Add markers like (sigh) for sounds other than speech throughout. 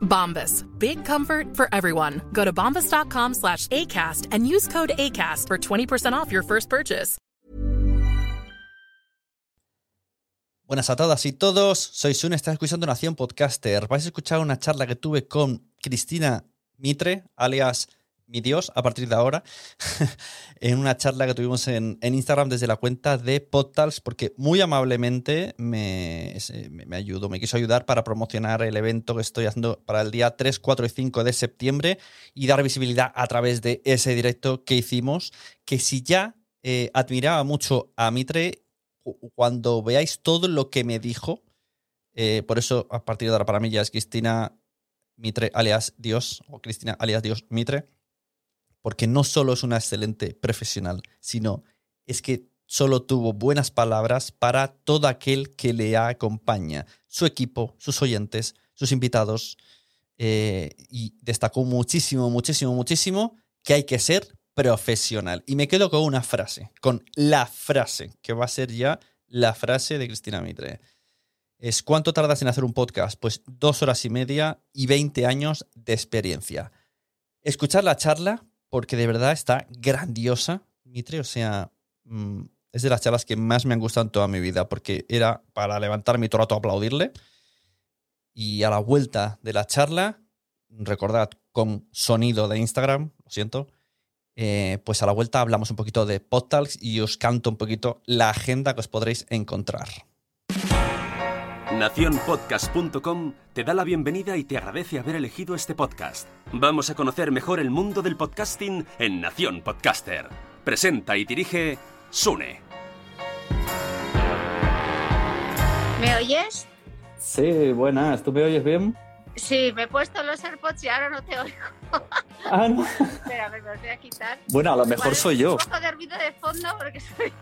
Bombas. Big comfort for everyone. Go to bombas.com slash ACAST and use code ACAST for 20% off your first purchase. Buenas a todas y todos, soy Sun, estás escuchando Nación Podcaster. Vais a escuchar una charla que tuve con Cristina Mitre, alias mi Dios, a partir de ahora, (laughs) en una charla que tuvimos en, Instagram desde la cuenta de Podtals, porque muy amablemente me, me, ayudó, me quiso ayudar para promocionar el evento que estoy haciendo para el día 3, 4 y 5 de septiembre y dar visibilidad a través de ese directo que hicimos, que si ya eh, admiraba mucho a Mitre, cu- cuando veáis todo lo que me dijo, eh, por eso a partir de ahora para mí ya es Cristina Mitre alias Dios, o Cristina alias Dios Mitre, porque no solo es una excelente profesional, sino es que solo tuvo buenas palabras para todo aquel que le acompaña, su equipo, sus oyentes, sus invitados, eh, y destacó muchísimo, muchísimo, muchísimo que hay que ser profesional. Y me quedo con una frase, con la frase, que va a ser ya la frase de Cristina Mitre. Es ¿cuánto tardas en hacer un podcast? Pues dos horas y media y 20 años de experiencia. Escuchar la charla, porque de verdad está grandiosa, Mitre, o sea, mm, es de las charlas que más me han gustado en toda mi vida, porque era para levantarme todo el rato a aplaudirle. Y a la vuelta de la charla, recordad, con sonido de Instagram, lo siento, eh, pues a la vuelta hablamos un poquito de podtalks y os canto un poquito la agenda que os podréis encontrar. Naciónpodcast.com te da la bienvenida y te agradece haber elegido este podcast. Vamos a conocer mejor el mundo del podcasting en Nación Podcaster. Presenta y dirige Sune. ¿Me oyes? Sí, buenas. ¿Tú me oyes bien? Sí, me he puesto los AirPods y ahora no te oigo. Ah, no. (laughs) Espera, a ver, me los voy a quitar. Bueno, a lo mejor soy yo. Un poco de ruido de fondo porque soy...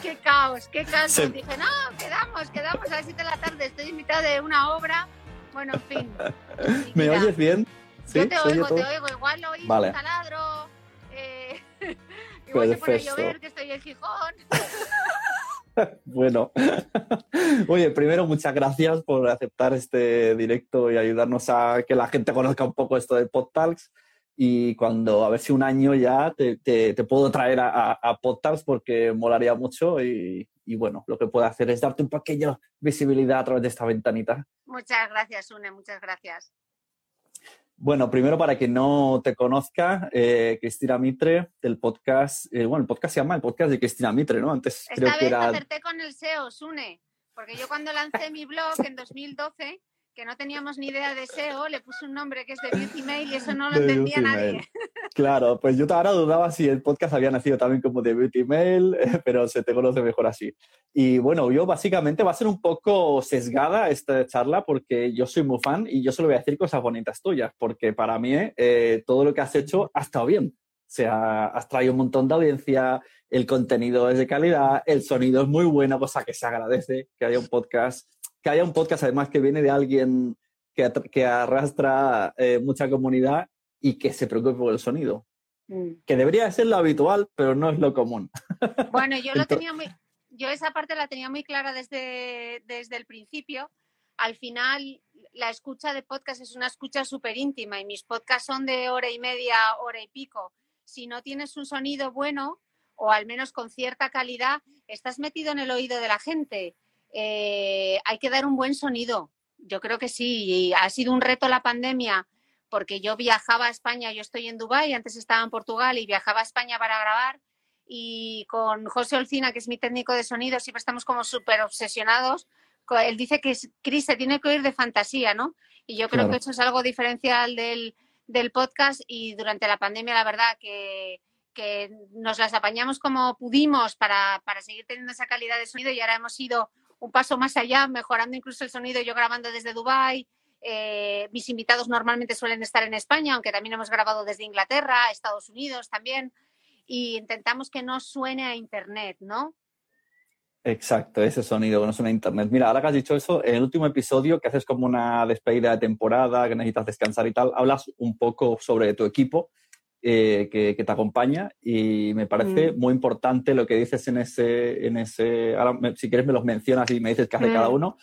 ¡Qué caos! ¡Qué caos! Dije, no, quedamos, quedamos a las 7 de la tarde. Estoy en mitad de una obra. Bueno, en fin. (laughs) ¿Me mira, oyes bien? Sí, Yo te ¿Se oye oigo, todo? te oigo. Igual oís Vale. un taladro. Eh... (laughs) Igual se pone a llover, que estoy en Gijón. (laughs) Bueno. Oye, primero, muchas gracias por aceptar este directo y ayudarnos a que la gente conozca un poco esto de PodTalks. Y cuando, a ver si un año ya te, te- te puedo traer a, a, a PodTalks porque molaría mucho. Y, y bueno, lo que puedo hacer es darte un pequeño visibilidad a través de esta ventanita. Muchas gracias, Une, muchas gracias. Bueno, primero para quien no te conozca, eh, Cristina Mitre, del podcast, eh, bueno, el podcast se llama el podcast de Cristina Mitre, ¿no? Antes creo Esta que vez era... acerté con el SEO, Sune, porque yo cuando lancé mi blog en 2012, que no teníamos ni idea de SEO, le puse un nombre que es de Beauty Mail y eso no lo de entendía Beauty nadie. Mail. Claro, pues yo ahora dudaba si el podcast había nacido también como de Beauty Mail, pero se te conoce mejor así. Y bueno, yo básicamente va a ser un poco sesgada esta charla porque yo soy muy fan y yo solo voy a decir cosas bonitas tuyas, porque para mí eh, todo lo que has hecho ha estado bien. O sea, has traído un montón de audiencia, el contenido es de calidad, el sonido es muy bueno, cosa que se agradece que haya un podcast, que haya un podcast además que viene de alguien que, arrastra eh, mucha comunidad y que se preocupe por el sonido. Que debería ser lo habitual, pero no es lo común. Bueno, yo lo tenía muy, yo esa parte la tenía muy clara desde, desde el principio. Al final, la escucha de podcast es una escucha súper íntima y mis podcasts son de hora y media, hora y pico. Si no tienes un sonido bueno, o al menos con cierta calidad, estás metido en el oído de la gente. Eh, hay que dar un buen sonido. Yo creo que sí. Y ha sido un reto la pandemia porque yo viajaba a España, yo estoy en Dubái, antes estaba en Portugal y viajaba a España para grabar y con José Olcina, que es mi técnico de sonido, siempre estamos como súper obsesionados. Él dice que Chris se tiene que oír de fantasía, ¿no? Y yo creo que eso es algo diferencial del, del podcast y durante la pandemia, la verdad, que, que nos las apañamos como pudimos para, para, seguir teniendo esa calidad de sonido y ahora hemos ido un paso más allá, mejorando incluso el sonido, yo grabando desde Dubái. Eh, mis invitados normalmente suelen estar en España, aunque también hemos grabado desde Inglaterra, Estados Unidos también, y intentamos que no suene a Internet, ¿no? Exacto, ese sonido que no suena a Internet. Mira, ahora que has dicho eso, en el último episodio, que haces como una despedida de temporada, que necesitas descansar y tal, hablas un poco sobre tu equipo eh, que, te acompaña y me parece mm. muy importante lo que dices en ese, en ese ahora si quieres me los mencionas y me dices qué hace cada mm. uno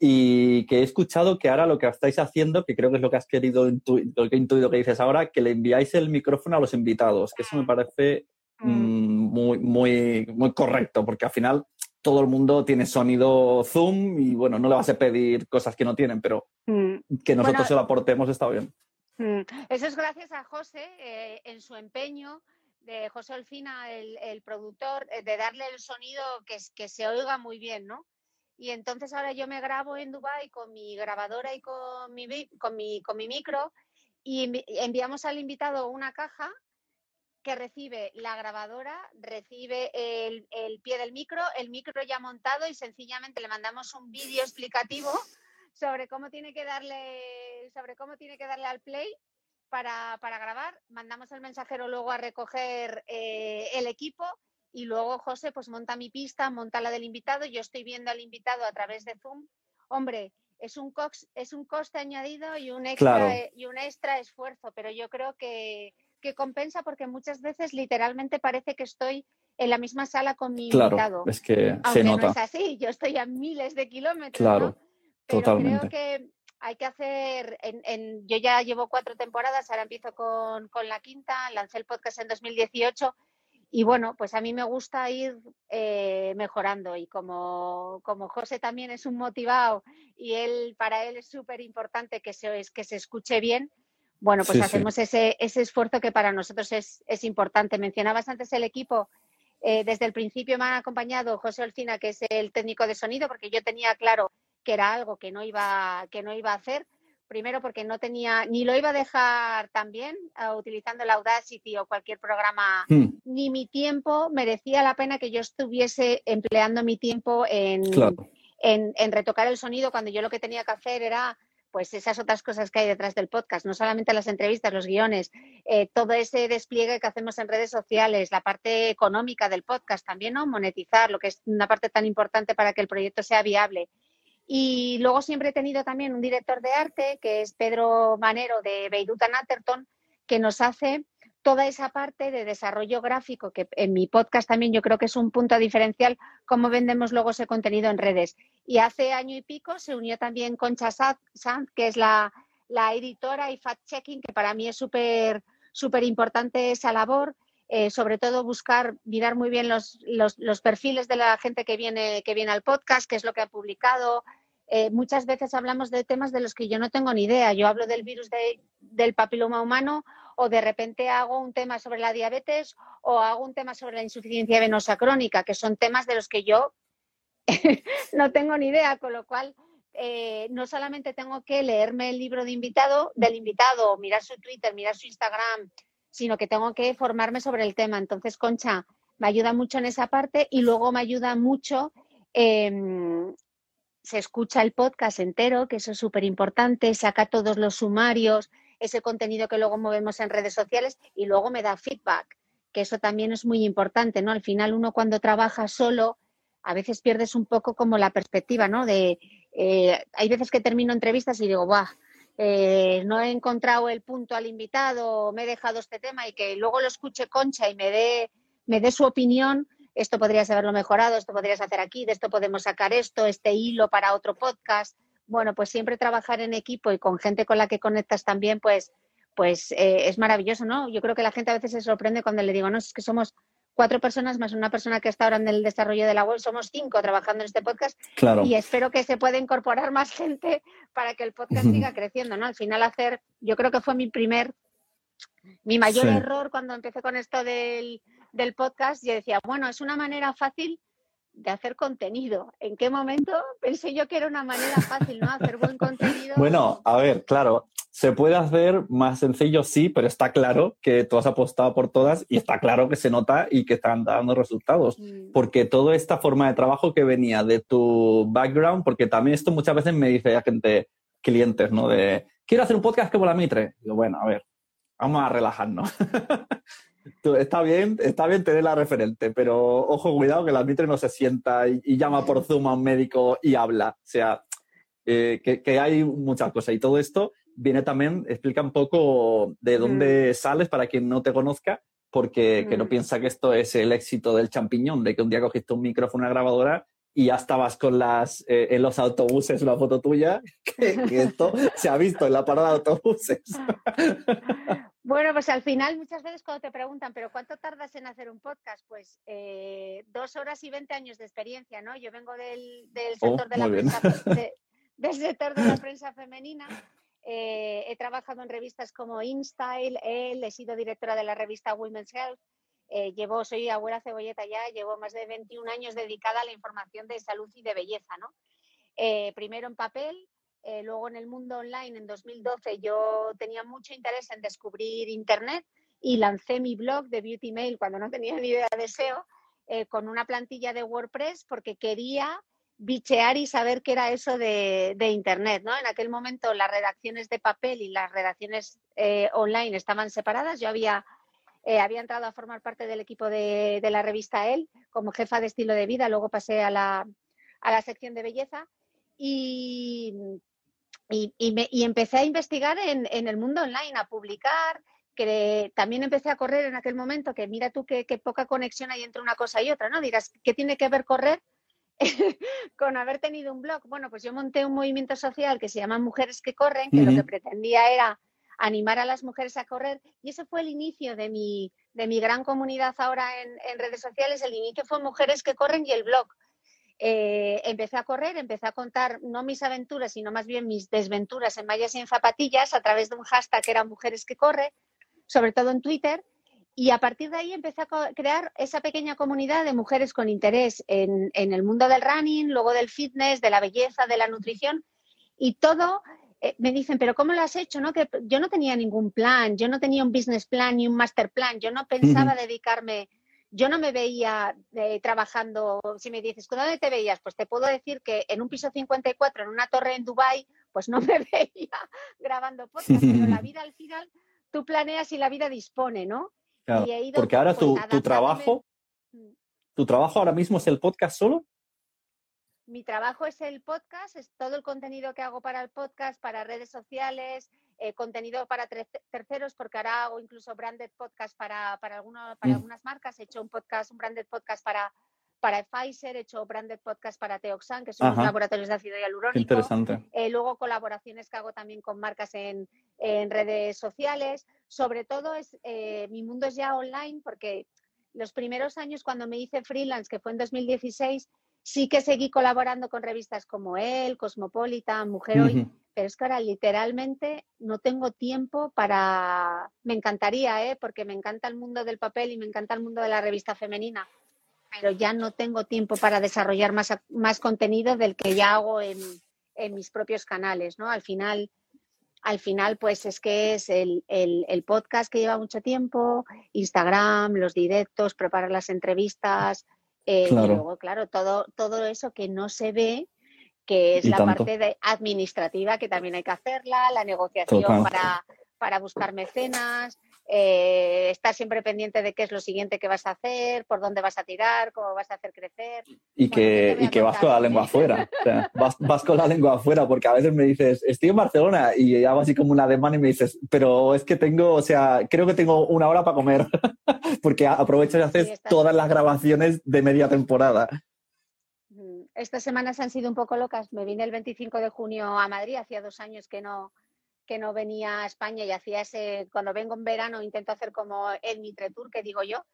y que he escuchado que ahora lo que estáis haciendo, que creo que es lo que has querido, lo que he intuido que dices ahora, que le enviáis el micrófono a los invitados, que eso me parece mm. muy, muy, muy correcto, porque al final todo el mundo tiene sonido Zoom y bueno, no le vas a pedir cosas que no tienen, pero que nosotros se lo aportemos está bien. Mm, eso es gracias a José eh, en su empeño de José Olfina, el, productor, eh, de darle el sonido que, que se oiga muy bien, ¿no? Y entonces ahora yo me grabo en Dubai con mi grabadora y con mi, con mi, con mi micro y enviamos al invitado una caja que recibe la grabadora, recibe el, el, pie del micro, el micro ya montado y sencillamente le mandamos un vídeo explicativo sobre cómo tiene que darle, sobre cómo tiene que darle al play para, grabar. Mandamos el mensajero luego a recoger eh, el equipo y luego José pues monta mi pista, monta la del invitado. Yo estoy viendo al invitado a través de Zoom. Hombre, es un, es un coste añadido y un extra, y un extra esfuerzo, pero yo creo que, compensa porque muchas veces literalmente parece que estoy en la misma sala con mi invitado. Es que se nota. no es así, yo estoy a miles de kilómetros. Claro. Pero creo que hay que hacer, en, yo ya llevo cuatro temporadas, ahora empiezo con, la quinta, lancé el podcast en 2018 y bueno, pues a mí me gusta ir eh, mejorando y como, como José también es un motivado y él para él es súper importante que se, que se escuche bien, bueno, pues hacemos Ese, ese esfuerzo que para nosotros es, es importante. Mencionabas antes el equipo. Eh, desde el principio me ha acompañado José Olcina, que es el técnico de sonido, porque yo tenía claro que era algo que no iba, que no iba a hacer. Primero porque no tenía, ni lo iba a dejar también uh, utilizando el Audacity o cualquier programa, hmm. ni mi tiempo merecía la pena que yo estuviese empleando mi tiempo en, en, retocar el sonido cuando yo lo que tenía que hacer era pues esas otras cosas que hay detrás del podcast, no solamente las entrevistas, los guiones, eh, todo ese despliegue que hacemos en redes sociales, la parte económica del podcast también, ¿no? Monetizar, lo que es una parte tan importante para que el proyecto sea viable. Y luego siempre he tenido también un director de arte, que es Pedro Manero de Beiruta Natterton, que nos hace toda esa parte de desarrollo gráfico, que en mi podcast también yo creo que es un punto diferencial, cómo vendemos luego ese contenido en redes. Y hace año y pico se unió también Concha Sanz, que es la, editora y fact-checking, que para mí es súper súper importante esa labor. Eh, sobre todo buscar, mirar muy bien los, los, perfiles de la gente que viene, que viene al podcast, qué es lo que ha publicado. Eh, muchas veces hablamos de temas de los que yo no tengo ni idea. Yo hablo del virus del papiloma humano o de repente hago un tema sobre la diabetes o hago un tema sobre la insuficiencia venosa crónica, que son temas de los que yo (laughs) no tengo ni idea, con lo cual eh, no solamente tengo que leerme el libro de invitado, del invitado, mirar su Twitter, mirar su Instagram, sino que tengo que formarme sobre el tema. Entonces, Concha me ayuda mucho en esa parte y luego me ayuda mucho. Em, se escucha el podcast entero, que eso es súper importante, saca todos los sumarios, ese contenido que luego movemos en redes sociales y luego me da feedback, que eso también es muy importante, ¿no? Al final uno cuando trabaja solo, a veces pierdes un poco como la perspectiva, ¿no? De, eh, hay veces que termino entrevistas y digo, ¡buah! Eh, no he encontrado el punto al invitado, me he dejado este tema y que luego lo escuche Concha y me dé, me dé su opinión, esto podrías haberlo mejorado, esto podrías hacer aquí, de esto podemos sacar esto, este hilo para otro podcast. Bueno, pues siempre trabajar en equipo y con gente con la que conectas también, pues, pues eh, es maravilloso, ¿no? Yo creo que la gente a veces se sorprende cuando le digo, no, es que somos cuatro personas más una persona que está ahora en el desarrollo de la web. Somos cinco trabajando en este podcast y espero que se pueda incorporar más gente para que el podcast siga creciendo, ¿no? Al final hacer, yo creo que fue mi primer, mi mayor error cuando empecé con esto del, del podcast, yo decía, bueno, es una manera fácil de hacer contenido. ¿En qué momento pensé yo que era una manera fácil, ¿no? Hacer buen contenido. Bueno, a ver, claro, se puede hacer más sencillo, sí, pero está claro que tú has apostado por todas y está claro que se nota y que están dando resultados. Mm. Porque toda esta forma de trabajo que venía de tu background, porque también esto muchas veces me dice la gente, clientes, ¿no? De, quiero hacer un podcast como la Mitre. Digo, bueno, a ver, vamos a relajarnos. (laughs) Está bien, está bien tener la referente, pero ojo, cuidado que la Mitre no se sienta y, y llama por Zoom a un médico y habla. O sea, eh, que, que hay muchas cosas y todo esto viene también, explica un poco de dónde sales para quien no te conozca, porque que no piensa que esto es el éxito del champiñón, de que un día cogiste un micrófono, una grabadora y ya estabas con las eh, en los autobuses una foto tuya, (laughs) que, que esto se ha visto en la parada de autobuses. (laughs) Bueno, pues al final muchas veces cuando te preguntan, ¿pero cuánto tardas en hacer un podcast? Pues eh, dos horas y veinte años de experiencia, ¿no? Yo vengo del, del Oh, sector de la prensa, de- (laughs) del sector de la prensa femenina. Eh, he trabajado en revistas como InStyle, Elle, he sido directora de la revista Women's Health. eh, llevo, soy abuela cebolleta ya, llevo más de 21 años dedicada a la información de salud y de belleza, ¿no? Eh, primero en papel, eh, luego en el mundo online en 2012 yo tenía mucho interés en descubrir Internet y lancé mi blog de Beauty Mail cuando no tenía ni idea de SEO con una plantilla de WordPress porque quería bichear y saber qué era eso de, Internet. ¿no? En aquel momento las redacciones de papel y las redacciones eh, online estaban separadas. Yo había, eh, había entrado a formar parte del equipo de, de la revista El como jefa de estilo de vida, luego pasé a la, a la sección de belleza y, y, me- y empecé a investigar en, en el mundo online, a publicar, que también empecé a correr en aquel momento, que mira tú qué poca conexión hay entre una cosa y otra, ¿no? Dirás, ¿qué tiene que ver correr (laughs) con haber tenido un blog? Bueno, pues yo monté un movimiento social que se llama Mujeres que Corren, que lo que pretendía era animar a las mujeres a correr y ese fue el inicio de mi, de mi gran comunidad ahora en, en redes sociales. El inicio fue Mujeres que Corren y el blog. Eh, empecé a correr, empecé a contar no mis aventuras, sino más bien mis desventuras en mallas y en zapatillas a través de un hashtag que era Mujeres que Corre, sobre todo en Twitter. Y a partir de ahí empecé a crear esa pequeña comunidad de mujeres con interés en, en el mundo del running, luego del fitness, de la belleza, de la nutrición. Y todo, eh, me dicen, pero ¿cómo lo has hecho? No? Que yo no tenía ningún plan, yo no tenía un business plan ni un master plan, yo no pensaba dedicarme, yo no me veía eh, trabajando, si me dices, ¿dónde te veías? Pues te puedo decir que en un piso 54, en una torre en Dubai pues no (laughs) me veía grabando podcast, pero la (laughs) vida al final tú planeas y la vida dispone, ¿no? Claro, ido, porque ahora pues, tu, trabajo, Mm. tu trabajo ahora mismo es el podcast solo. Mi trabajo es el podcast, es todo el contenido que hago para el podcast, para redes sociales, eh, contenido para terceros, porque ahora hago incluso branded podcast para, para, alguno- para Mm. algunas marcas. He hecho un podcast, un branded podcast para, para Pfizer, he hecho branded podcast para Teoxan, que son los Ajá. laboratorios de ácido hialurónico. interesante. Eh, luego colaboraciones que hago también con marcas en, en redes sociales. Sobre todo es eh, mi mundo es ya online porque los primeros años cuando me hice freelance, que fue en 2016, sí que seguí colaborando con revistas como El, Cosmopolitan, Mujer Hoy, Ujú. pero es que ahora literalmente no tengo tiempo para... Me encantaría, ¿eh? porque me encanta el mundo del papel y me encanta el mundo de la revista femenina, pero ya no tengo tiempo para desarrollar más, más contenido del que ya hago en, en mis propios canales, ¿no? Al final, al final pues es que es el, el- el podcast que lleva mucho tiempo, Instagram, los directos, preparar las entrevistas, eh, Claro. y luego, claro, todo, todo eso que no se ve, que es la tanto. parte de administrativa que también hay que hacerla, la negociación Total. para, para buscar mecenas, eh, estar siempre pendiente de qué es lo siguiente que vas a hacer, por dónde vas a tirar, cómo vas a hacer crecer. Y Bueno, ¿qué te que, y que vas con la lengua afuera. O sea, vas, vas con la lengua afuera, porque a veces me dices, estoy en Barcelona, y hago así como una demanda y me dices, pero es que tengo, o sea, creo que tengo una hora para comer, (laughs) porque aprovechas y haces Sí, todas las grabaciones de media temporada. Mm, Estas semanas han sido un poco locas. Me vine el 25 de junio a Madrid, hacía dos años que no, que no venía a España y hacía ese, cuando vengo en verano intento hacer como el Mitre Tour, que digo yo,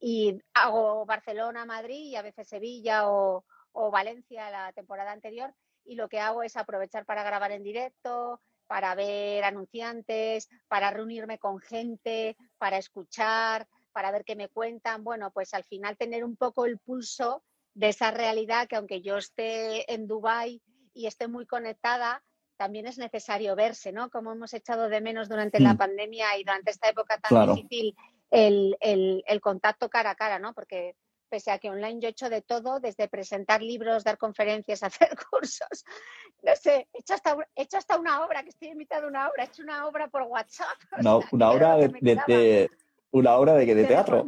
y hago Barcelona, Madrid y a veces Sevilla o, o Valencia la temporada anterior y lo que hago es aprovechar para grabar en directo, para ver anunciantes, para reunirme con gente, para escuchar. para ver qué me cuentan. Bueno, pues al final tener un poco el pulso de esa realidad que aunque yo esté en Dubái y esté muy conectada, también es necesario verse, ¿no? Como hemos echado de menos durante la Mm. pandemia y durante esta época tan Claro. difícil el, el- el contacto cara a cara, ¿no? Porque pese a que online yo he hecho de todo, desde presentar libros, dar conferencias, (laughs) hacer cursos, no sé, he hecho hasta, he hecho hasta una obra, que estoy en mitad de una obra, he hecho una obra por WhatsApp. (laughs) o Una, obra de, una obra de, de teatro.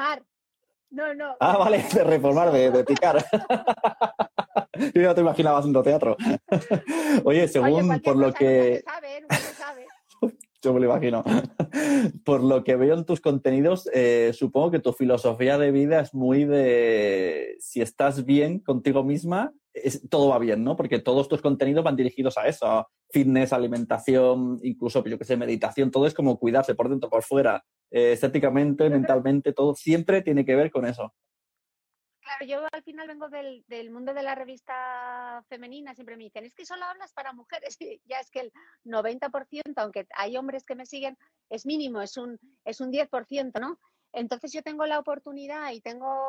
No, no. Ah, vale, de reformar, de, de picar. (laughs) Yo ya te imaginaba haciendo teatro. (laughs) Oye, según por lo que sabe, se sabe. (laughs) yo me lo imagino, por lo que veo en tus contenidos, eh, supongo que tu filosofía de vida es muy de si estás bien contigo misma, es- todo va bien, ¿no? Porque todos tus contenidos van dirigidos a eso, a fitness, alimentación, incluso, yo que sé, meditación, todo es como cuidarse por dentro, por fuera, eh, estéticamente, mentalmente, todo siempre tiene que ver con eso. Claro, yo al final vengo del, del mundo de la revista femenina, siempre me dicen, es que solo hablas para mujeres. (laughs) Y ya es que el 90%, aunque hay hombres que me siguen, es mínimo, es un, es un 10%, ¿no? Entonces yo tengo la oportunidad y tengo,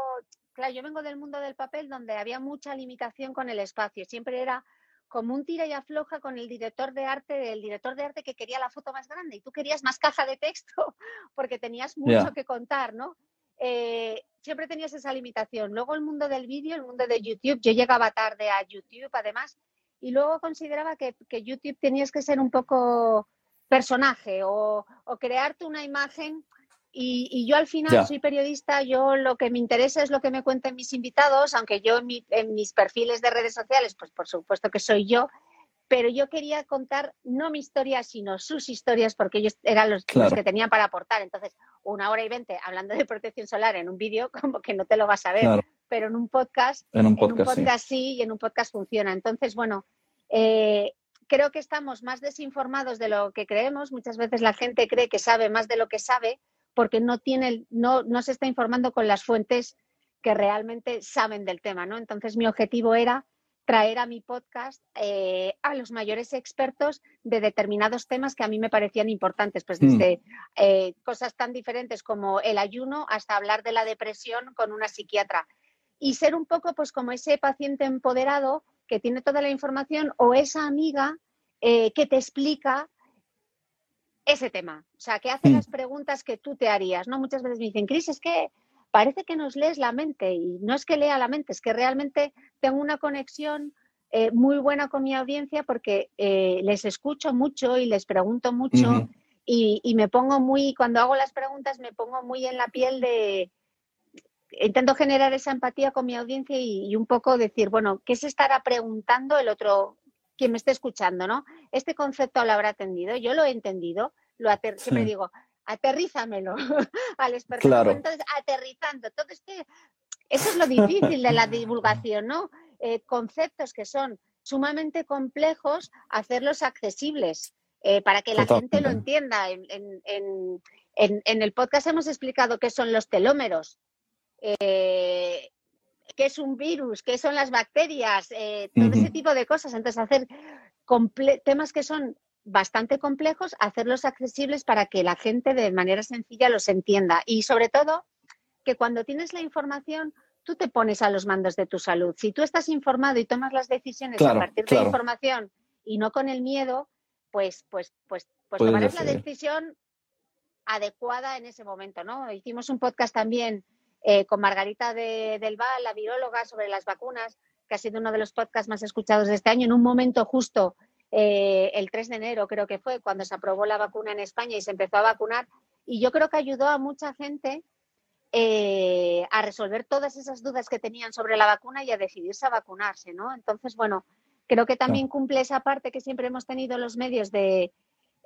claro, yo vengo del mundo del papel donde había mucha limitación con el espacio, siempre era como un tira y afloja con el director de arte, el director de arte que quería la foto más grande y tú querías más caja de texto (laughs) porque tenías mucho que contar, ¿no? Eh, siempre tenías esa limitación. Luego el mundo del vídeo, el mundo de YouTube, yo llegaba tarde a YouTube además y luego consideraba que, que YouTube tenías que ser un poco personaje o, o crearte una imagen y, y yo al final Ya. soy periodista, yo lo que me interesa es lo que me cuenten mis invitados, aunque yo en, mi- en mis perfiles de redes sociales, pues por supuesto que soy yo, pero yo quería contar no mi historia, sino sus historias, porque ellos eran los, que tenían para aportar. Entonces, una hora y veinte hablando de protección solar en un vídeo, (laughs) como que no te lo vas a ver, Claro, pero en un podcast en un en un podcast, sí. sí. y en un podcast funciona. Entonces, bueno, eh, creo que estamos más desinformados de lo que creemos. Muchas veces la gente cree que sabe más de lo que sabe porque no tiene, no, no se está informando con las fuentes que realmente saben del tema, ¿no? Entonces, mi objetivo era traer a mi podcast eh, a los mayores expertos de determinados temas que a mí me parecían importantes, pues Mm. desde eh, cosas tan diferentes como el ayuno hasta hablar de la depresión con una psiquiatra y ser un poco pues como ese paciente empoderado que tiene toda la información o esa amiga eh, que te explica ese tema, o sea, que hace Mm. las preguntas que tú te harías, ¿no? Muchas veces me dicen, Cris, es que parece que nos lees la mente y no es que lea la mente, es que realmente tengo una conexión eh, muy buena con mi audiencia porque eh, les escucho mucho y les pregunto mucho y, y me pongo muy, cuando hago las preguntas me pongo muy en la piel de, intento generar esa empatía con mi audiencia y, y un poco decir, bueno, ¿qué se estará preguntando el otro, quien me esté escuchando, ¿no? Este concepto lo habrá entendido, yo lo he entendido, lo ater- siempre Sí. digo, aterrízamelo (laughs) al experto. Claro. Entonces, aterrizando, todo este, eso es lo difícil de la divulgación, ¿no? Eh, conceptos que son sumamente complejos, hacerlos accesibles eh, para que la gente lo entienda. En, en- en- en- en el podcast hemos explicado qué son los telómeros, eh, qué es un virus, qué son las bacterias, eh, todo ese tipo de cosas. Entonces, hacer temas que son bastante complejos, hacerlos accesibles para que la gente de manera sencilla los entienda. Y sobre todo, que cuando tienes la información, tú te pones a los mandos de tu salud. Si tú estás informado y tomas las decisiones Claro, a partir de la información y no con el miedo, pues, pues, pues, pues tomarás la decisión adecuada en ese momento, ¿no? Hicimos un podcast también eh, con Margarita de- del Val, la viróloga, sobre las vacunas, que ha sido uno de los podcasts más escuchados de este año, en un momento justo eh, el 3 de enero, creo que fue, cuando se aprobó la vacuna en España y se empezó a vacunar. Y yo creo que ayudó a mucha gente eh, a resolver todas esas dudas que tenían sobre la vacuna y a decidirse a vacunarse, ¿no? Entonces, bueno, creo que también cumple esa parte que siempre hemos tenido los medios de,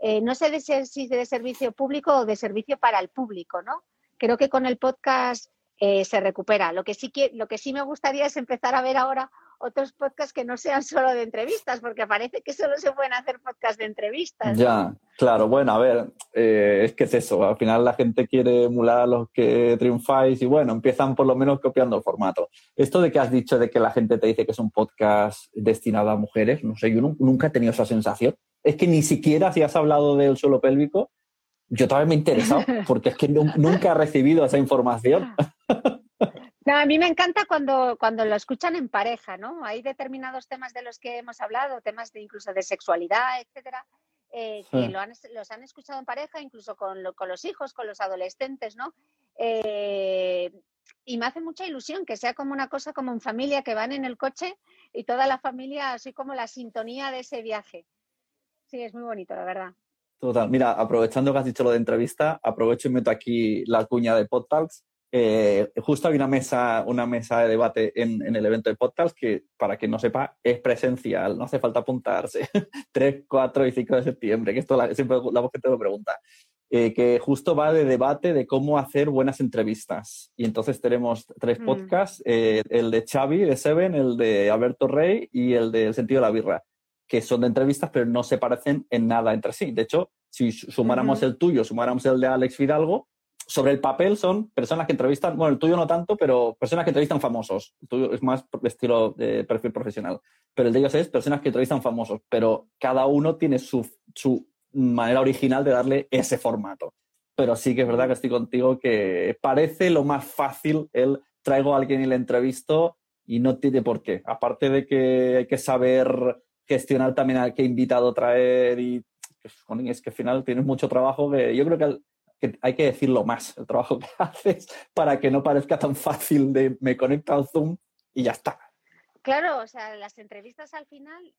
eh, no sé de ser, si de servicio público o de servicio para el público, ¿no? Creo que con el podcast eh, se recupera. Lo que, sí que, lo que sí me gustaría es empezar a ver ahora otros podcasts que no sean solo de entrevistas, porque parece que solo se pueden hacer podcasts de entrevistas. Ya, claro, bueno, a ver, eh, es que es eso, al final la gente quiere emular a los que triunfáis y bueno, empiezan por lo menos copiando el formato. Esto de que has dicho de que la gente te dice que es un podcast destinado a mujeres, no sé, yo nu- nunca he tenido esa sensación. Es que ni siquiera si has hablado del suelo pélvico, yo también me he interesado, (laughs) porque es que nunca he recibido esa información. No, a mí me encanta cuando, cuando lo escuchan en pareja, ¿no? Hay determinados temas de los que hemos hablado, temas de incluso de sexualidad, etcétera, eh, que lo han, los han escuchado en pareja, incluso con, con los hijos, con los adolescentes, ¿no? Eh, y me hace mucha ilusión que sea como una cosa como en familia, que van en el coche y toda la familia, así como la sintonía de ese viaje. Sí, es muy bonito, la verdad. Total. Mira, aprovechando que has dicho lo de entrevista, aprovecho y meto aquí la cuña de PodTalks eh, justo hay una mesa, una mesa de debate en, el evento de podcast que, para quien no sepa, es presencial, no hace falta apuntarse. (laughs) 3, 4 y 5 de septiembre, que esto la, siempre la gente lo pregunta. Eh, que justo va de debate de cómo hacer buenas entrevistas. Y entonces tenemos tres mm. podcasts, eh, el de Xavi, de Seven, el de Alberto Rey y el de El sentido de la birra, que son de entrevistas, pero no se parecen en nada entre sí. De hecho, si sumáramos el tuyo, sumáramos el de Alex Fidalgo, sobre el papel son personas que entrevistan, bueno, el tuyo no tanto, pero personas que entrevistan famosos. El tuyo es más estilo de perfil profesional. Pero el de ellos es personas que entrevistan famosos, pero cada uno tiene su, su manera original de darle ese formato. Pero sí que es verdad que estoy contigo que parece lo más fácil el traigo a alguien y le entrevisto y no tiene por qué. Aparte de que hay que saber gestionar también a qué invitado traer y pues, es que al final tienes mucho trabajo que yo creo que que hay que decirlo más, el trabajo que (laughs) haces, para que no parezca tan fácil de me conecto al Zoom y ya está. Claro, o sea, las entrevistas al final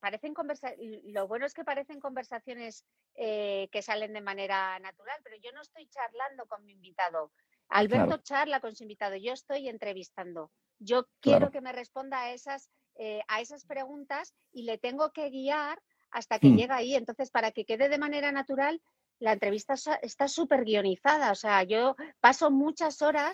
parecen conversaciones, lo bueno es que parecen conversaciones eh, que salen de manera natural, pero yo no estoy charlando con mi invitado. Alberto charla con su invitado, yo estoy entrevistando. Yo quiero que me responda a esas, eh, a esas preguntas y le tengo que guiar hasta que hmm. llega ahí. Entonces, para que quede de manera natural, la entrevista está súper guionizada. O sea, yo paso muchas horas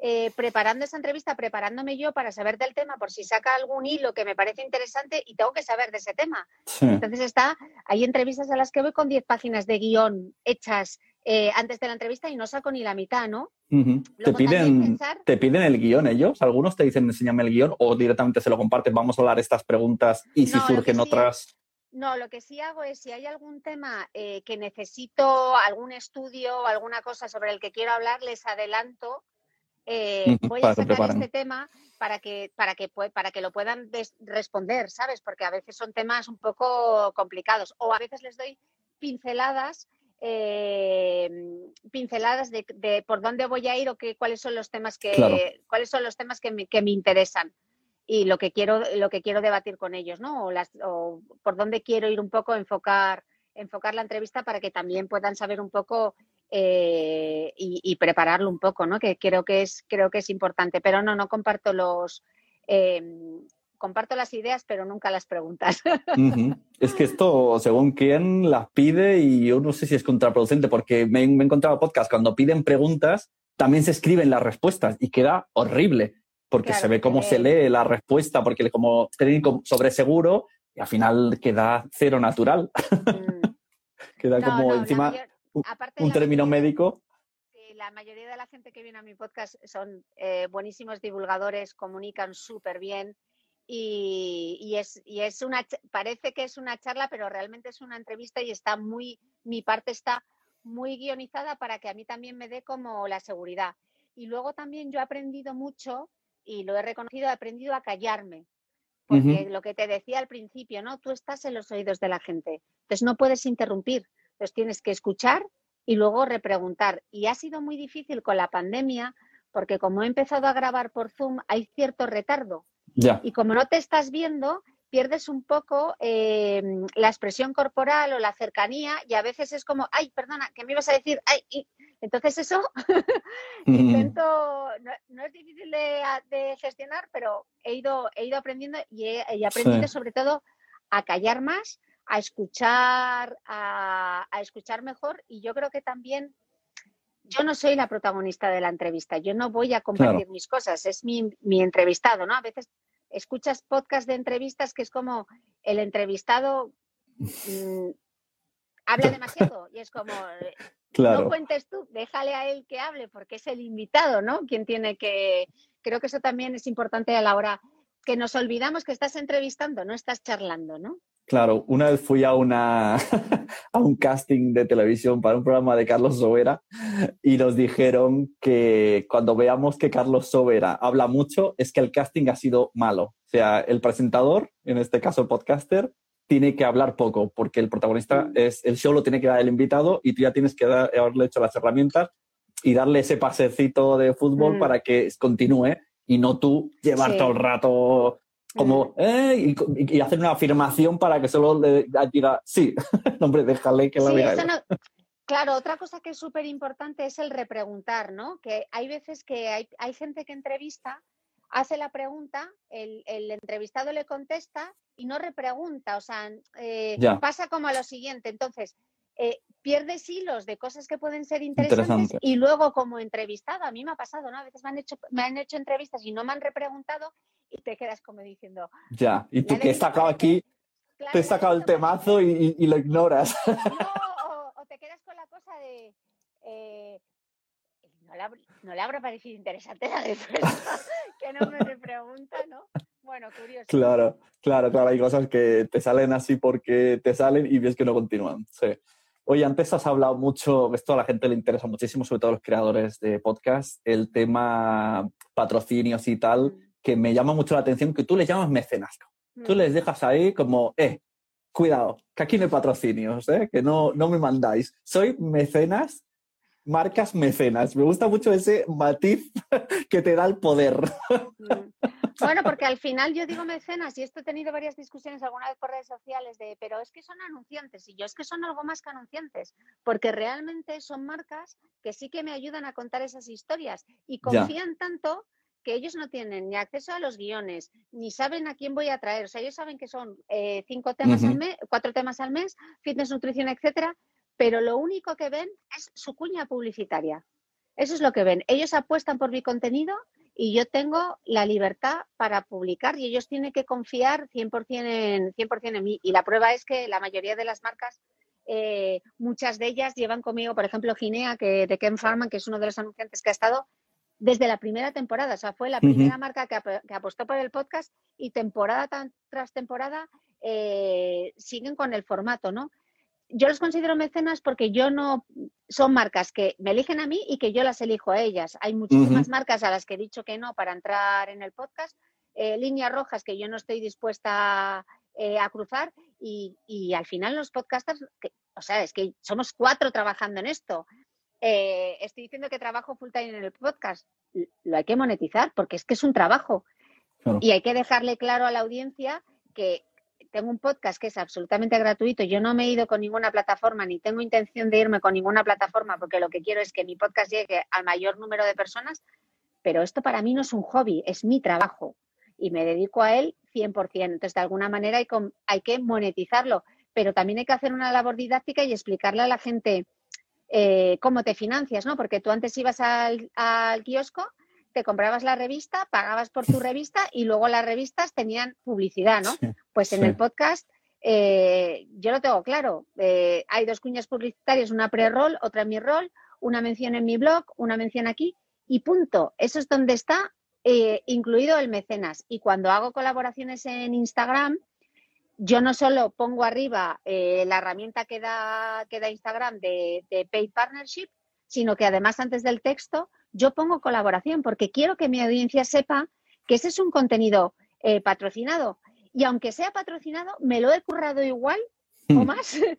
eh, preparando esa entrevista, preparándome yo para saber del tema, por si saca algún hilo que me parece interesante y tengo que saber de ese tema. Entonces está, hay entrevistas a las que voy con 10 páginas de guion hechas eh, antes de la entrevista y no saco ni la mitad, ¿no? ¿Te, piden, ¿Te piden el guion ellos? ¿Algunos te dicen enséñame el guion o directamente se lo comparten? Vamos a hablar estas preguntas y si surgen otras... No, lo que sí hago es si hay algún tema eh, que necesito, algún estudio o alguna cosa sobre el que quiero hablar, les adelanto. Eh, (laughs) voy a sacar este tema para que, para que, para que lo puedan responder, ¿sabes? Porque a veces son temas un poco complicados o a veces les doy pinceladas eh, pinceladas de, por dónde voy a ir o qué, cuáles son los temas que cuáles son los temas que me interesan y lo que quiero, lo que quiero debatir con ellos, ¿no? O, las, o por dónde quiero ir un poco, enfocar, enfocar la entrevista para que también puedan saber un poco eh, y, prepararlo un poco, ¿no? Que creo que es, creo que es importante. Pero no, no comparto los em, comparto las ideas, pero nunca las preguntas. (laughs) Es que esto, según quién las pide, y yo no sé si es contraproducente, porque me, me he encontrado podcast cuando piden preguntas, también se escriben las respuestas y queda horrible porque se ve cómo se lee la respuesta, porque como técnico sobre seguro, y al final queda cero natural. Mm. (laughs) queda como encima un, término médico. la mayoría de la gente que viene a mi podcast son eh, buenísimos divulgadores, comunican súper bien. Y, es, y es una parece que es una charla, pero realmente es una entrevista y está muy, mi parte está muy guionizada para que a mí también me dé como la seguridad. Y luego también yo he aprendido mucho y lo he reconocido, he aprendido a callarme. Porque lo que te decía al principio, ¿no? Tú estás en los oídos de la gente. Entonces no puedes interrumpir. Entonces tienes que escuchar y luego repreguntar. Y ha sido muy difícil con la pandemia porque como he empezado a grabar por Zoom hay cierto retardo. Y como no te estás viendo, pierdes un poco em, la expresión corporal o la cercanía y a veces es como, ay, perdona, ¿qué me ibas a decir? Ay, Entonces eso (laughs) intento, no, es difícil de, gestionar, pero he ido, he ido aprendiendo y he, aprendido sobre todo a callar más, a escuchar, a, escuchar mejor y yo creo que también yo no soy la protagonista de la entrevista, yo no voy a compartir mis cosas, es mi, mi entrevistado, ¿no? A veces escuchas podcast de entrevistas que es como el entrevistado mm, habla demasiado y es como (laughs) no cuentes tú, déjale a él que hable porque es el invitado, ¿no? Quien tiene que creo que eso también es importante a la hora que nos olvidamos que estás entrevistando, no estás charlando, ¿no? Claro, una vez fui a, una, (laughs) a un casting de televisión para un programa de Carlos Sobera y nos dijeron que cuando veamos que Carlos Sobera habla mucho es que el casting ha sido malo. O sea, el presentador, en este caso el podcaster, tiene que hablar poco porque el protagonista Mm. es el show lo tiene que dar el invitado y tú ya tienes que dar- haberle hecho las herramientas y darle ese pasecito de fútbol Mm. para que continúe y no tú llevar Sí. Todo el rato como eh, y, y- hacer una afirmación para que solo le diga sí. (laughs) No, hombre, déjale que la Sí, no- Claro, otra cosa que es súper importante es el repreguntar, ¿no? Que hay veces que hay, hay gente que entrevista, hace la pregunta, el, el entrevistado le contesta y no repregunta, o sea, eh, pasa como a lo siguiente. Entonces, eh, pierdes hilos de cosas que pueden ser interesantes Interesante. y luego como entrevistado, a mí me ha pasado, ¿no? A veces me han hecho, me han hecho entrevistas y no me han repreguntado y te quedas como diciendo, Ya, y tú que he sacado aquí, claro, te he sacado el temazo y, lo ignoras. no, (laughs) o, o te quedas con la cosa de. eh, no, le, habr- no le habrá parecido interesante la respuesta, (laughs) que no me repregunta, ¿no? Bueno, curioso. Claro, claro, claro. Hay cosas que te salen así porque te salen y ves que no continúan. Sí. Oye, antes has hablado mucho, esto a la gente le interesa muchísimo, sobre todo a los creadores de podcast, el tema patrocinios y tal, que me llama mucho la atención, que tú le llamas mecenas. Tú Mm. les dejas ahí como, eh, cuidado, que aquí no hay patrocinios, ¿eh? que no, no me mandáis. Soy mecenas, marcas mecenas. Me gusta mucho ese matiz (laughs) que te da el poder. Mm. Bueno, porque al final yo digo mecenas y esto he tenido varias discusiones alguna vez por redes sociales de, pero es que son anunciantes y yo es que son algo más que anunciantes, porque realmente son marcas que sí que me ayudan a contar esas historias y Ya. confían tanto que ellos no tienen ni acceso a los guiones, ni saben a quién voy a traer. O sea, ellos saben que son eh, cinco temas al mes, cuatro temas al mes, fitness, nutrición, etcétera, pero lo único que ven es su cuña publicitaria. Eso es lo que ven. Ellos apuestan por mi contenido y yo tengo la libertad para publicar y ellos tienen que confiar 100% en, 100 en mí. Y la prueba es que la mayoría de las marcas, eh, muchas de ellas llevan conmigo, por ejemplo, Ginea, que, de Ken Farman, que es uno de los anunciantes que ha estado desde la primera temporada. O sea, fue la primera marca que, ap- que apostó por el podcast y temporada tan- tras temporada eh, siguen con el formato, ¿no? Yo los considero mecenas porque yo no son marcas que me eligen a mí y que yo las elijo a ellas. Hay muchísimas marcas a las que he dicho que no para entrar en el podcast, eh, líneas rojas que yo no estoy dispuesta eh, a cruzar y, y al final los podcasters, que- o sea, es que somos cuatro trabajando en esto. Eh, estoy diciendo que trabajo full time en el podcast. Lo hay que monetizar porque es que es un trabajo. Claro. Y hay que dejarle claro a la audiencia que tengo un podcast que es absolutamente gratuito. Yo no me he ido con ninguna plataforma ni tengo intención de irme con ninguna plataforma porque lo que quiero es que mi podcast llegue al mayor número de personas. Pero esto para mí no es un hobby, es mi trabajo y me dedico a él 100%. Entonces, de alguna manera hay, hay que monetizarlo, pero también hay que hacer una labor didáctica y explicarle a la gente eh, cómo te financias, ¿no? Porque tú antes ibas al, al kiosco, te comprabas la revista, pagabas por tu revista y luego las revistas tenían publicidad, ¿no? Sí, Pues en sí. el podcast eh, yo lo tengo claro. Eh, hay dos cuñas publicitarias, una pre-roll, otra en mi rol, una mención en mi blog, una mención aquí y punto. Eso es donde está eh, incluido el mecenas. Y cuando hago colaboraciones en Instagram, yo no solo pongo arriba eh, la herramienta que da, que da Instagram de, de Paid Partnership, sino que además antes del texto yo pongo colaboración porque quiero que mi audiencia sepa que ese es un contenido eh, patrocinado. Y aunque sea patrocinado, me lo he currado igual o Mm. más (laughs)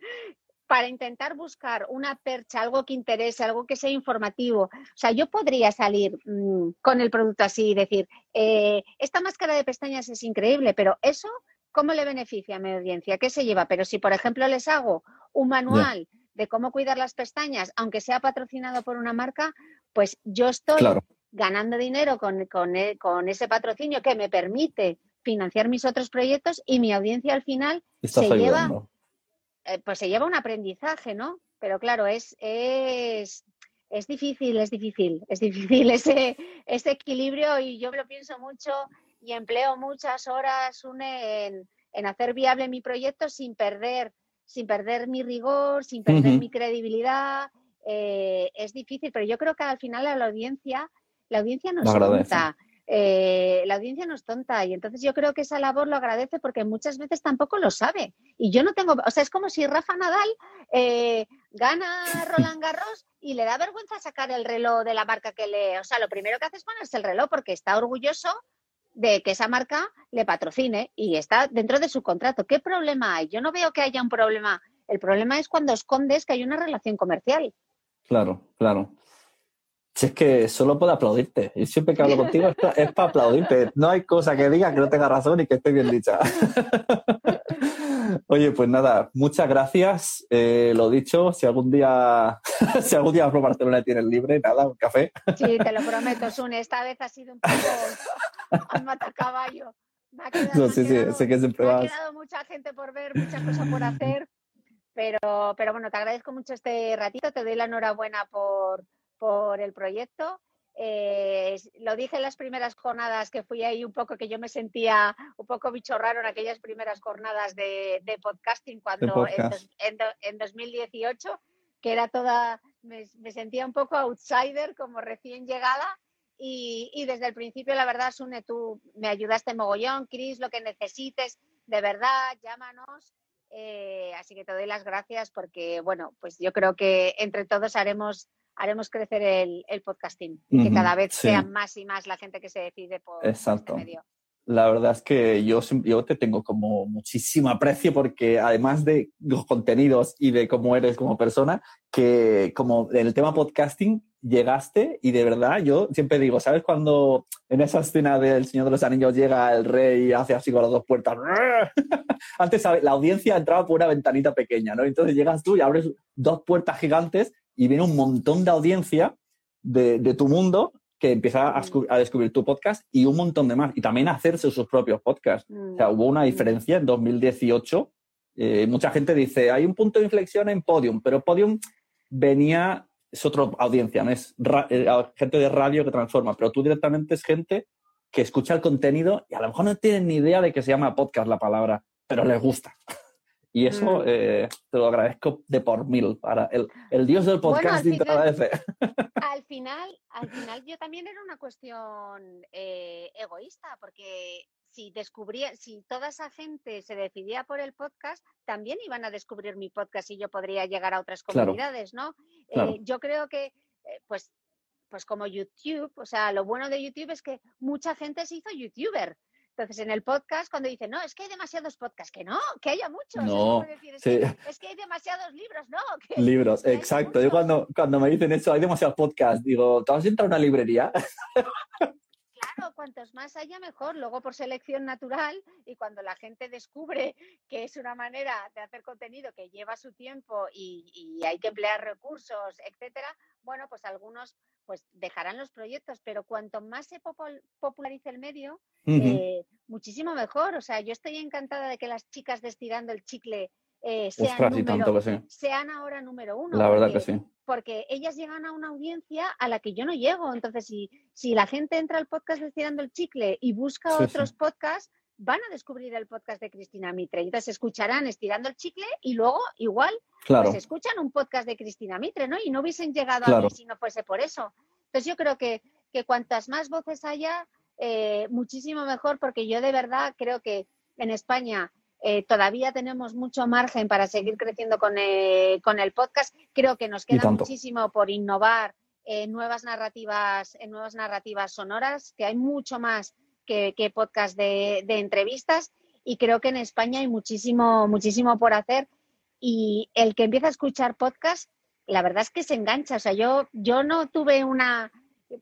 para intentar buscar una percha, algo que interese, algo que sea informativo. O sea, yo podría salir mm, con el producto así y decir, eh, esta máscara de pestañas es increíble, pero eso, ¿cómo le beneficia a mi audiencia? ¿Qué se lleva? Pero si, por ejemplo, les hago un manual de cómo cuidar las pestañas, aunque sea patrocinado por una marca, pues yo estoy Claro. ganando dinero con, con e- con ese patrocinio que me permite financiar mis otros proyectos y mi audiencia al final Estás se lleva eh, pues se lleva un aprendizaje, ¿no? Pero claro, es, es, es difícil, es difícil, es difícil (laughs) ese, ese equilibrio y yo lo pienso mucho y empleo muchas horas une, en, en hacer viable mi proyecto sin perder, sin perder mi rigor, sin perder mi credibilidad. Eh, es difícil, pero yo creo que al final a la audiencia, la audiencia nos pregunta, eh, la audiencia no es tonta y entonces yo creo que esa labor lo agradece porque muchas veces tampoco lo sabe. Y yo no tengo, o sea, es como si Rafa Nadal eh, gana (laughs) Roland Garros y le da vergüenza sacar el reloj de la marca que le, o sea, lo primero que hace es ponerse el reloj porque está orgulloso de que esa marca le patrocine y está dentro de su contrato. ¿Qué problema hay? Yo no veo que haya un problema. El problema es cuando escondes que hay una relación comercial. Claro, claro. Si es que solo puedo aplaudirte. Y siempre que hablo contigo es para, aplaudirte. No hay cosa que diga que no tenga razón y que esté bien dicha. (laughs) Oye, pues nada, muchas gracias. Eh, lo dicho, si algún día, (laughs) si algún día por Barcelona tienes libre, nada, un café. Sí, te lo prometo, Sune. Esta vez ha sido un poco al matacaballo. Me ha quedado, sí, sí, sé que siempre me ha quedado mucha gente por ver, muchas cosas por (laughs) hacer. Pero, pero bueno, te agradezco mucho este ratito, te doy la enhorabuena por, por el proyecto. Eh, lo dije en las primeras jornadas que fui ahí un poco que yo me sentía un poco bicho raro en aquellas primeras jornadas de, podcasting cuando en, 2018 que era toda me, sentía un poco outsider como recién llegada y, y, desde el principio la verdad Sune tú me ayudaste mogollón Cris lo que necesites de verdad llámanos eh, así que te doy las gracias porque bueno pues yo creo que entre todos haremos haremos crecer el, podcasting, que cada vez sea más y más la gente que se decide por este medio. La verdad es que yo, yo te tengo como muchísimo aprecio porque además de los contenidos y de cómo eres como persona, que como en el tema podcasting llegaste y de verdad yo siempre digo, ¿sabes cuando en esa escena del Señor de los Anillos llega el rey y hace así con las dos puertas? (laughs) Antes la audiencia entraba por una ventanita pequeña, ¿no? Entonces llegas tú y abres dos puertas gigantes y viene un montón de audiencia de, de tu mundo que empieza a, mm. a, descubrir tu podcast y un montón de más. Y también hacerse sus propios podcasts. O sea, hubo una mm. diferencia en 2018. Eh, mucha gente dice, hay un punto de inflexión en Podium, pero Podium venía, es otra audiencia, no es eh, gente de radio que transforma, pero tú directamente es gente que escucha el contenido y a lo mejor no tienen ni idea de que se llama podcast la palabra, pero les gusta. Y eso eh, te lo agradezco de por mil. Para el, el dios del podcasting te agradece. Al final, al final yo también era una cuestión eh, egoísta, porque si descubría, si toda esa gente se decidía por el podcast, también iban a descubrir mi podcast y yo podría llegar a otras comunidades, ¿no? Eh, yo creo que, pues, pues como YouTube, o sea, lo bueno de YouTube es que mucha gente se hizo YouTuber. Entonces, en el podcast, cuando dicen, no, es que hay demasiados podcasts, que no, que haya muchos. No, es, que, hay demasiados libros, no. (laughs) libros, exacto. Yo cuando, cuando me dicen eso, hay demasiados podcasts, digo, ¿te vas a entrar a una librería? (laughs) Claro, cuantos más haya, mejor. Luego, por selección natural, y cuando la gente descubre que es una manera de hacer contenido que lleva su tiempo y, y hay que emplear recursos, etcétera, bueno, pues algunos pues dejarán los proyectos, pero cuanto más se popularice el medio, eh, muchísimo mejor. O sea, yo estoy encantada de que las chicas de Estirando el Chicle eh, sean, ahora número uno. La verdad que sí. Porque ellas llegan a una audiencia a la que yo no llego. Entonces, si, si la gente entra al podcast de Estirando el Chicle y busca otros podcasts, van a descubrir el podcast de Cristina Mitre. Entonces escucharán estirando el chicle y luego igual pues escuchan un podcast de Cristina Mitre, ¿no? Y no hubiesen llegado a mí si no fuese por eso. Entonces yo creo que, que cuantas más voces haya, eh, muchísimo mejor, porque yo de verdad creo que en España eh, todavía tenemos mucho margen para seguir creciendo con, eh, con el podcast. Creo que nos queda muchísimo por innovar en nuevas narrativas, en nuevas narrativas sonoras, que hay mucho más que, podcast de, entrevistas y creo que en España hay muchísimo, muchísimo por hacer y el que empieza a escuchar podcast, la verdad es que se engancha. O sea, yo, yo no tuve una,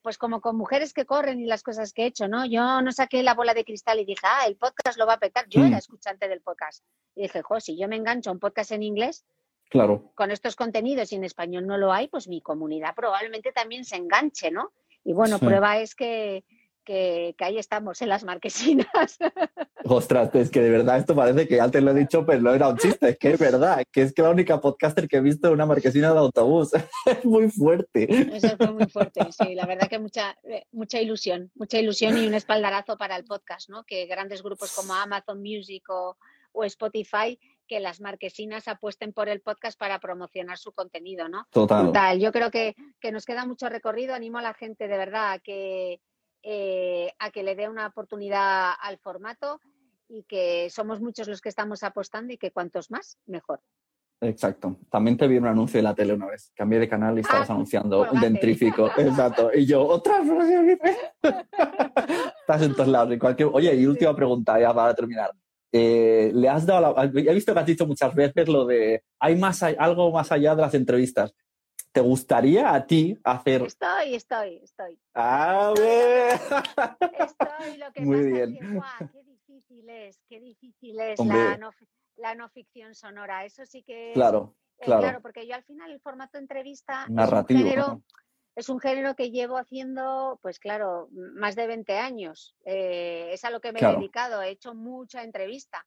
pues como con mujeres que corren y las cosas que he hecho, ¿no? Yo no saqué la bola de cristal y dije, ah, el podcast lo va a petar. Yo era mm. escuchante del podcast. Y dije, jo, si yo me engancho a un podcast en inglés, claro. con estos contenidos y en español no lo hay, pues mi comunidad probablemente también se enganche, ¿no? Y bueno, prueba es que, que, ahí estamos en las marquesinas. (laughs) Ostras, es que de verdad esto parece que antes lo he dicho, pero no era un chiste, es que es verdad, que es que la única podcaster que he visto en una marquesina de autobús. (laughs) es muy fuerte. Eso fue muy fuerte, sí, la verdad que mucha, eh, mucha ilusión, mucha ilusión y un espaldarazo para el podcast, ¿no? Que grandes grupos como Amazon Music o, o Spotify que las marquesinas apuesten por el podcast para promocionar su contenido, ¿no? Total. Yo creo que, que nos queda mucho recorrido. Animo a la gente de verdad a que, eh, a que le dé una oportunidad al formato y que somos muchos los que estamos apostando y que cuantos más, mejor. Exacto. También te vi un anuncio en la tele una vez. Cambié de canal y estabas Ah, anunciando un colgate. dentrífico. (laughs) Exacto. Y yo, otra. (laughs) Estás en todos lados. cualquier- Oye, y última pregunta ya para terminar. Eh, ¿Le has dado la- He visto que has dicho muchas veces lo de hay más a- algo más allá de las entrevistas. ¿Te gustaría a ti hacer... Estoy, estoy, estoy. A ver. Estoy, lo que Muy pasa bien. que, ¡guau! qué difícil es, qué difícil es la no, la no ficción sonora. Eso sí que es, Claro, eh, claro. porque yo al final el formato entrevista Narrativo. es un género, ¿no? es un género que llevo haciendo, pues claro, más de 20 años. Eh, es a lo que me Claro. he dedicado, he hecho mucha entrevista.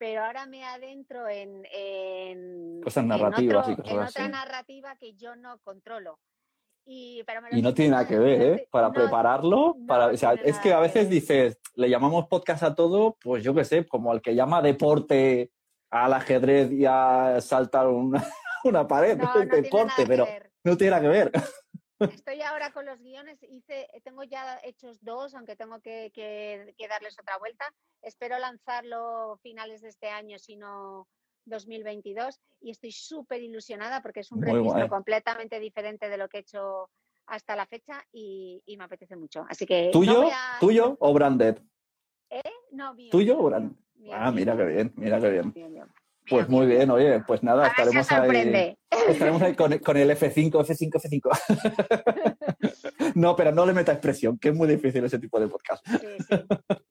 Pero ahora me adentro en, en, Cosas en narrativas y otro- cosas en así. otra narrativa que yo no controlo. Y, pero me lo Y no tiene nada que ver, ¿eh? Para no, prepararlo, no para, o sea, es que a veces dices, le llamamos podcast a todo, pues yo qué sé, como el que llama deporte al ajedrez y a saltar una, (laughs) una pared, deporte, pero ver. no tiene nada que ver. Estoy ahora con los guiones, hice, tengo ya hechos dos, aunque tengo que, que- que darles otra vuelta. Espero lanzarlo finales de este año, si no 2022, y estoy súper ilusionada porque es un Muy registro guay. completamente diferente de lo que he hecho hasta la fecha y, y me apetece mucho. Así que ¿Tuyo, a- tuyo o branded? ¿Eh? No, mío, ¿Tuyo o brand? mío, Ah, mío, mira qué bien, mira qué bien. Pues muy bien, oye, pues nada, estaremos ahí. Estaremos ahí con, con el F5, F5, F5. no, pero no le metas presión, que es muy difícil ese tipo de podcast. Sí, sí.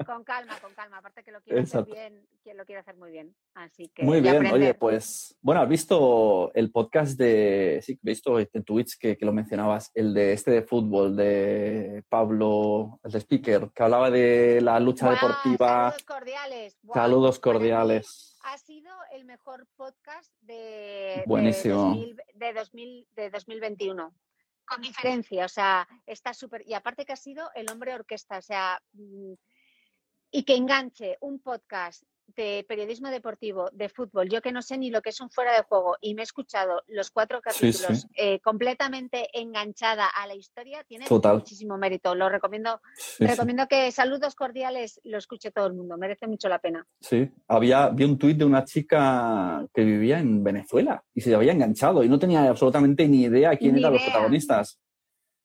Con calma, con calma. Aparte que lo quiero Exacto. hacer bien, que lo quiero hacer muy bien. Así que Muy bien, oye, pues bueno, has visto el podcast de, sí, he visto en Twitch que, que lo mencionabas, el de este de fútbol, de Pablo, el de speaker, que hablaba de la lucha deportiva. Saludos cordiales. Saludos cordiales. Ha sido el mejor podcast de, Buenísimo. de, 2000 de, 2000 de 2021. Con diferencia, o sea, está súper. Y aparte que ha sido el hombre orquesta, o sea, mm, y que enganche un podcast de periodismo deportivo, de fútbol, yo que no sé ni lo que es un fuera de juego y me he escuchado los cuatro Sí, sí. capítulos eh, completamente enganchada a la historia, tiene Total. muchísimo mérito. Lo recomiendo Sí, Recomiendo que saludos cordiales lo escuche todo el mundo, merece mucho la pena. sí. Había, vi un tuit de una chica que vivía en Venezuela y se había enganchado y no tenía absolutamente ni idea quién Ni eran los protagonistas.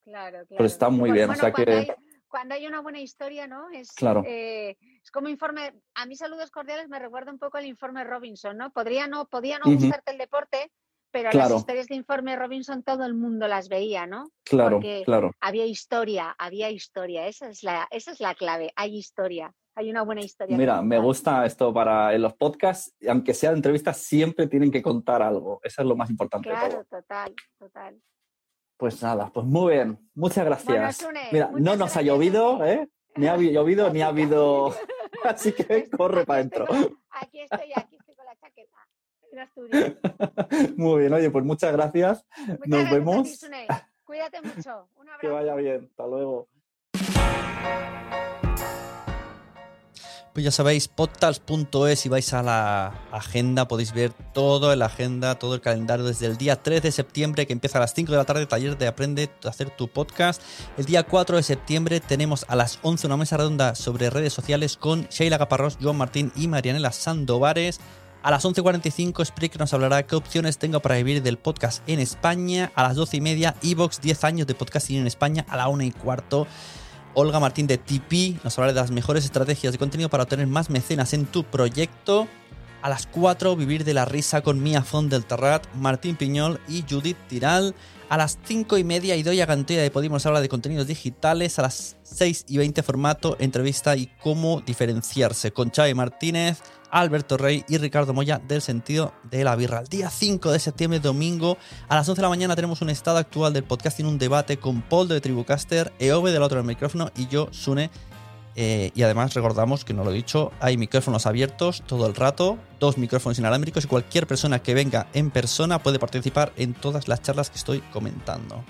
Claro, claro. Pero está muy Bueno, bien, o bueno, sea cuando que- Hay, cuando hay una buena historia, ¿no? Es, Claro. eh, es como informe, a mí saludos cordiales me recuerda un poco el informe Robinson, ¿no? Podría no, podía no Ujú. gustarte el deporte, pero Claro. las historias de informe Robinson todo el mundo las veía, ¿no? Claro, Porque claro. Había historia, había historia, esa es la, esa es la clave, hay historia, hay una buena historia. Mira, me gusta esto para en los podcasts, aunque sea de entrevistas, siempre tienen que contar algo. Eso es lo más importante. Claro, total, total. Pues nada, pues muy bien. Muchas gracias. Mira, muchas no nos ha gracias llovido. ¿eh? Ni ha llovido, ni ha habido. (laughs) Así que corre para (laughs) adentro. Aquí estoy, aquí estoy con la chaqueta. (laughs) Muy bien, oye, pues muchas gracias. Muchas Nos gracias ti, vemos. Cuídate mucho. Un Que abrazo. vaya bien. Hasta luego. Pues ya sabéis, podtals.es, si vais a la agenda podéis ver todo la agenda, todo el calendario desde el día 3 de septiembre que empieza a las 5 de la tarde, taller de Aprende a hacer tu podcast. El día 4 de septiembre tenemos a las 11 una mesa redonda sobre redes sociales con Sheila Caparrós, Joan Martín y Marianela Sandovares. A las 11.45 Spreaker nos hablará qué opciones tengo para vivir del podcast en España. A las 12 y media Evox 10 años de podcasting en España. A la 1 y cuarto Olga Martín de TP nos hablará de las mejores estrategias de contenido para obtener más mecenas en tu proyecto. A las 4, Vivir de la Risa con Mia Font del Terrat, Martín Piñol y Judith Tiral. A las 5 y media, Idoia Gantoya de Podimo nos habla de contenidos digitales. A las 6 y 20, formato, entrevista y cómo diferenciarse con Xavi Martínez, Alberto Rey y Ricardo Moya del sentido de la birra. El día 5 de septiembre, domingo, a las 11 de la mañana tenemos un estado actual del podcasting, un debate con Paul de Tribucaster, Eove del otro del micrófono y yo, Sune. Eh, y además recordamos que no lo he dicho, hay micrófonos abiertos todo el rato, dos micrófonos inalámbricos y cualquier persona que venga en persona puede participar en todas las charlas que estoy comentando.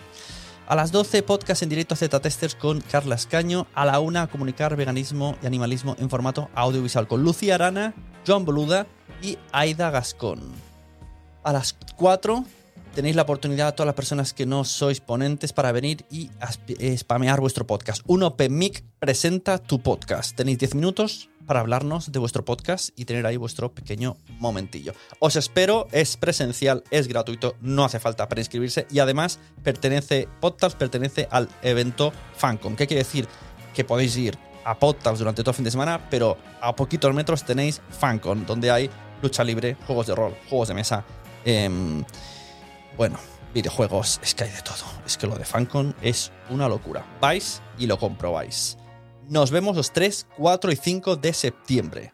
A las 12, podcast en directo Z Testers con Carla Escaño. A la 1, comunicar veganismo y animalismo en formato audiovisual con Lucía Arana, Joan Boluda y Aida Gascón. A las 4, tenéis la oportunidad a todas las personas que no sois ponentes para venir y spamear vuestro podcast. Un Open Mic presenta tu podcast. Tenéis 10 minutos para hablarnos de vuestro podcast y tener ahí vuestro pequeño momentillo. Os espero, es presencial, es gratuito, no hace falta para inscribirse y además pertenece, podcast pertenece al evento FanCon. ¿Qué quiere decir? Que podéis ir a podcast durante todo el fin de semana, pero a poquitos metros tenéis FanCon, donde hay lucha libre, juegos de rol, juegos de mesa. Em, bueno, videojuegos, es que hay de todo. Es que lo de FanCon es una locura. Vais y lo comprobáis. Nos vemos los 3, 4 y 5 de septiembre.